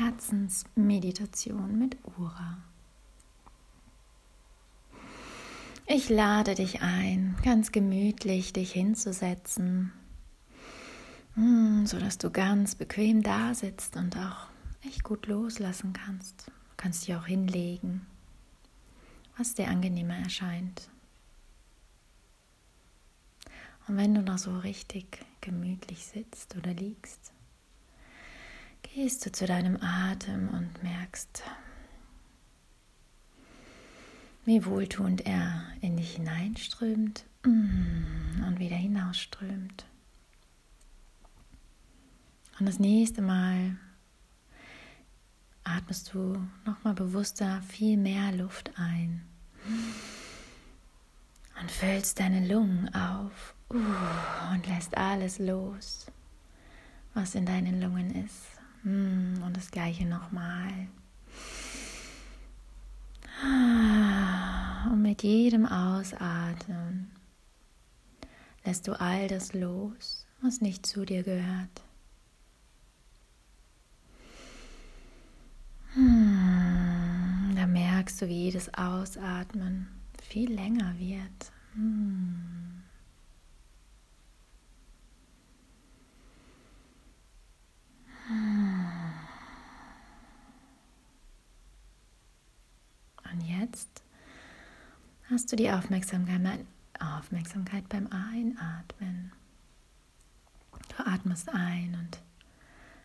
Herzensmeditation mit Ura. Ich lade dich ein, ganz gemütlich dich hinzusetzen, hm, sodass du ganz bequem da sitzt und auch echt gut loslassen kannst. Du kannst dich auch hinlegen, was dir angenehmer erscheint. Und wenn du noch so richtig gemütlich sitzt oder liegst, gehst du zu deinem Atem und merkst, wie wohltuend er in dich hineinströmt mm, und wieder hinausströmt. Und das nächste Mal atmest du nochmal bewusster viel mehr Luft ein und füllst deine Lungen auf und lässt alles los, was in deinen Lungen ist. Mm, und das gleiche nochmal. Und mit jedem Ausatmen lässt du all das los, was nicht zu dir gehört. Hm, da merkst du, wie jedes Ausatmen viel länger wird. Hm. Und jetzt hast du die Aufmerksamkeit, beim Einatmen. Du atmest ein und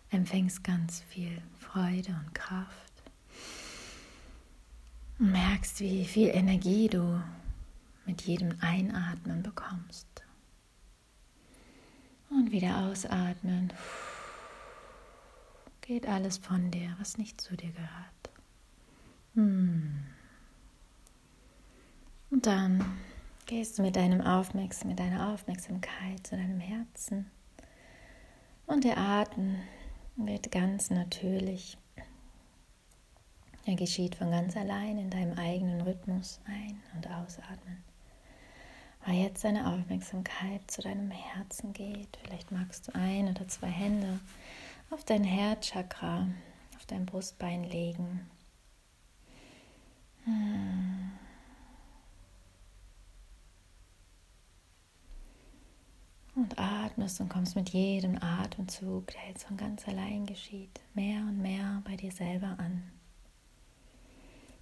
empfängst ganz viel Freude und Kraft. Und merkst, wie viel Energie du mit jedem Einatmen bekommst. Und wieder ausatmen. Geht alles von dir, was nicht zu dir gehört. Hm. Und dann gehst du mit, deinem Aufmerksam, mit deiner Aufmerksamkeit zu deinem Herzen. Und der Atem wird ganz natürlich. Er geschieht von ganz allein in deinem eigenen Rhythmus ein- und ausatmen. Weil jetzt deine Aufmerksamkeit zu deinem Herzen geht. Vielleicht magst du ein oder zwei Hände auf dein Herzchakra, auf dein Brustbein legen. Hm. Und atmest und kommst mit jedem Atemzug, der jetzt von ganz allein geschieht, mehr und mehr bei dir selber an.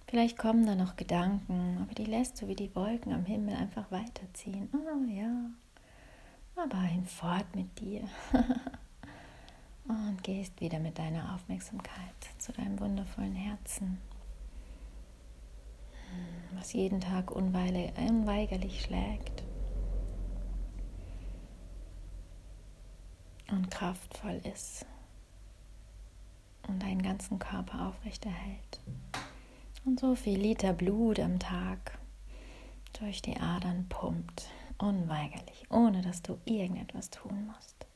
Vielleicht kommen da noch Gedanken, aber die lässt du wie die Wolken am Himmel einfach weiterziehen. Oh ja, aber hinfort mit dir. und gehst wieder mit deiner Aufmerksamkeit zu deinem wundervollen Herzen, was jeden Tag unweigerlich schlägt und kraftvoll ist und deinen ganzen Körper aufrechterhält. Und so viel Liter Blut am Tag durch die Adern pumpt, unweigerlich, ohne dass du irgendetwas tun musst.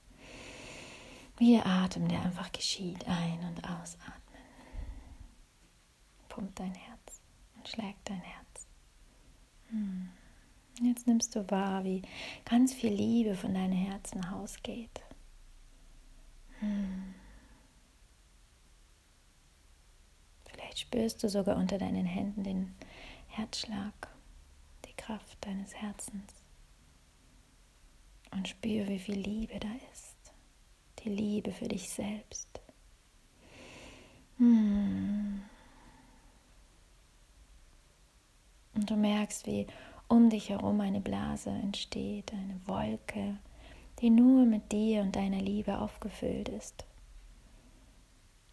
Wie der Atem, der einfach geschieht, ein- und ausatmen. Pumpt dein Herz und schlägt dein Herz. Hm. Jetzt nimmst du wahr, wie ganz viel Liebe von deinem Herzen ausgeht. Vielleicht spürst du sogar unter deinen Händen den Herzschlag, die Kraft deines Herzens. Und spür, wie viel Liebe da ist die Liebe für dich selbst. Hm. Und du merkst, wie um dich herum eine Blase entsteht, eine Wolke, die nur mit dir und deiner Liebe aufgefüllt ist.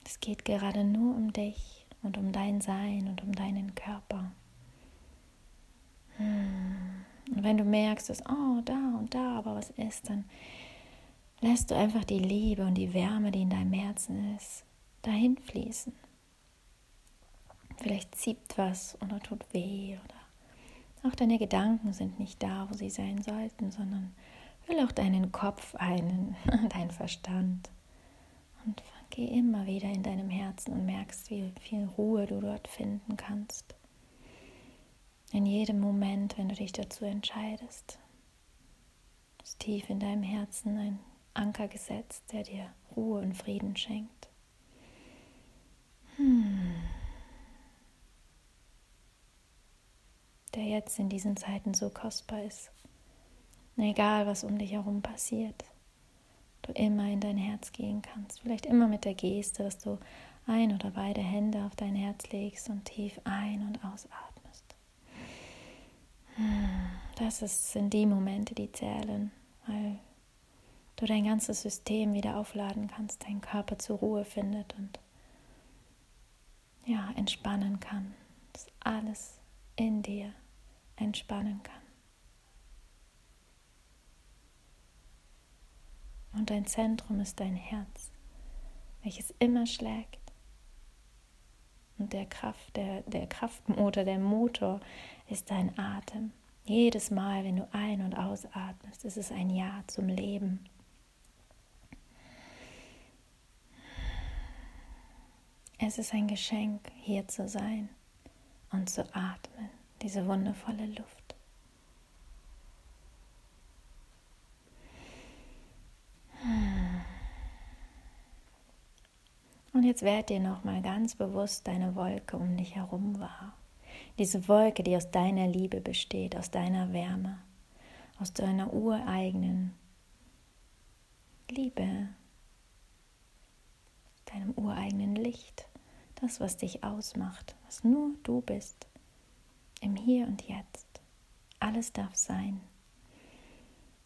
Es geht gerade nur um dich und um dein Sein und um deinen Körper. Hm. Und wenn du merkst, dass, oh, da und da aber was ist, dann lässt du einfach die Liebe und die Wärme, die in deinem Herzen ist, dahin fließen. Vielleicht zieht was oder tut weh oder auch deine Gedanken sind nicht da, wo sie sein sollten, sondern Füll auch deinen Kopf ein, deinen Verstand. Und geh immer wieder in deinem Herzen und merkst, wie viel Ruhe du dort finden kannst. In jedem Moment, wenn du dich dazu entscheidest, ist tief in deinem Herzen ein Anker gesetzt, der dir Ruhe und Frieden schenkt. Hmm. Der jetzt in diesen Zeiten so kostbar ist egal, was um dich herum passiert, du immer in dein Herz gehen kannst. Vielleicht immer mit der Geste, dass du ein oder beide Hände auf dein Herz legst und tief ein- und ausatmest. Das sind die Momente, die zählen, weil du dein ganzes System wieder aufladen kannst, dein Körper zur Ruhe findet und ja, entspannen kann, dass alles in dir entspannen kann. Und dein Zentrum ist dein Herz, welches immer schlägt. Und der Kraft, der, der Kraftmotor, der Motor ist dein Atem. Jedes Mal, wenn du ein- und ausatmest, ist es ein Ja zum Leben. Es ist ein Geschenk, hier zu sein und zu atmen, diese wundervolle Luft. Und jetzt werd dir noch mal ganz bewusst deine Wolke um dich herum wahr. Diese Wolke, die aus deiner Liebe besteht, aus deiner Wärme, aus deiner ureigenen Liebe, deinem ureigenen Licht, das, was dich ausmacht, was nur du bist, im Hier und Jetzt. Alles darf sein.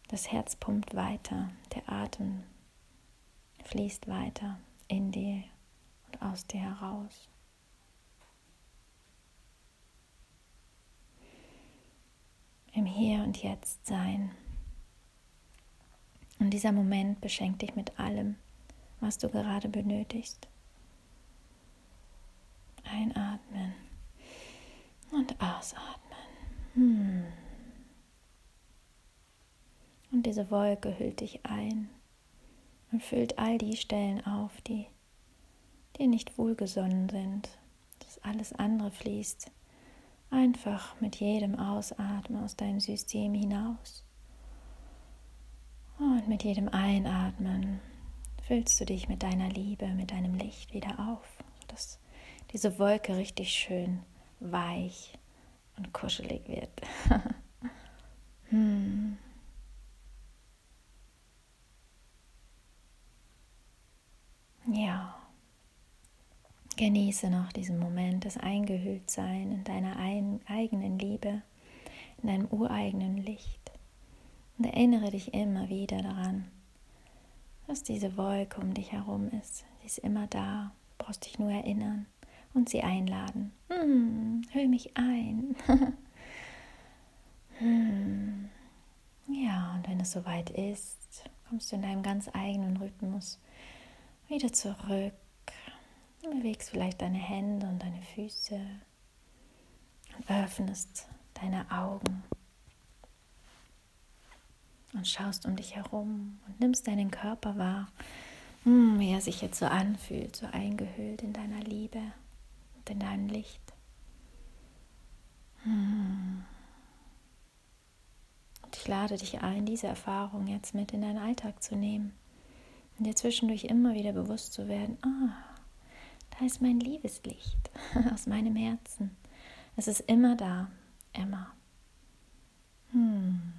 Das Herz pumpt weiter, der Atem fließt weiter in dir aus dir heraus. Im Hier und Jetzt sein. Und dieser Moment beschenkt dich mit allem, was du gerade benötigst. Einatmen und ausatmen. Hm. Und diese Wolke hüllt dich ein und füllt all die Stellen auf, die dir nicht wohlgesonnen sind. Das alles andere fließt einfach mit jedem Ausatmen aus deinem System hinaus. Und mit jedem Einatmen füllst du dich mit deiner Liebe, mit deinem Licht wieder auf, sodass diese Wolke richtig schön weich und kuschelig wird. hm. Ja, genieße noch diesen Moment des Eingehülltsein in deiner eigenen Liebe, in deinem ureigenen Licht. Und erinnere dich immer wieder daran, dass diese Wolke um dich herum ist. Sie ist immer da, du brauchst dich nur erinnern und sie einladen. Hm, hüll mich ein. hm. Ja, und wenn es soweit ist, kommst du in deinem ganz eigenen Rhythmus wieder zurück. Bewegst vielleicht deine Hände und deine Füße und öffnest deine Augen und schaust um dich herum und nimmst deinen Körper wahr, hm, wie er sich jetzt so anfühlt, so eingehüllt in deiner Liebe und in deinem Licht. Hm. Und ich lade dich ein, diese Erfahrung jetzt mit in deinen Alltag zu nehmen und dir zwischendurch immer wieder bewusst zu werden, ah, da ist mein Liebeslicht aus meinem Herzen. Es ist immer da, immer. Hm.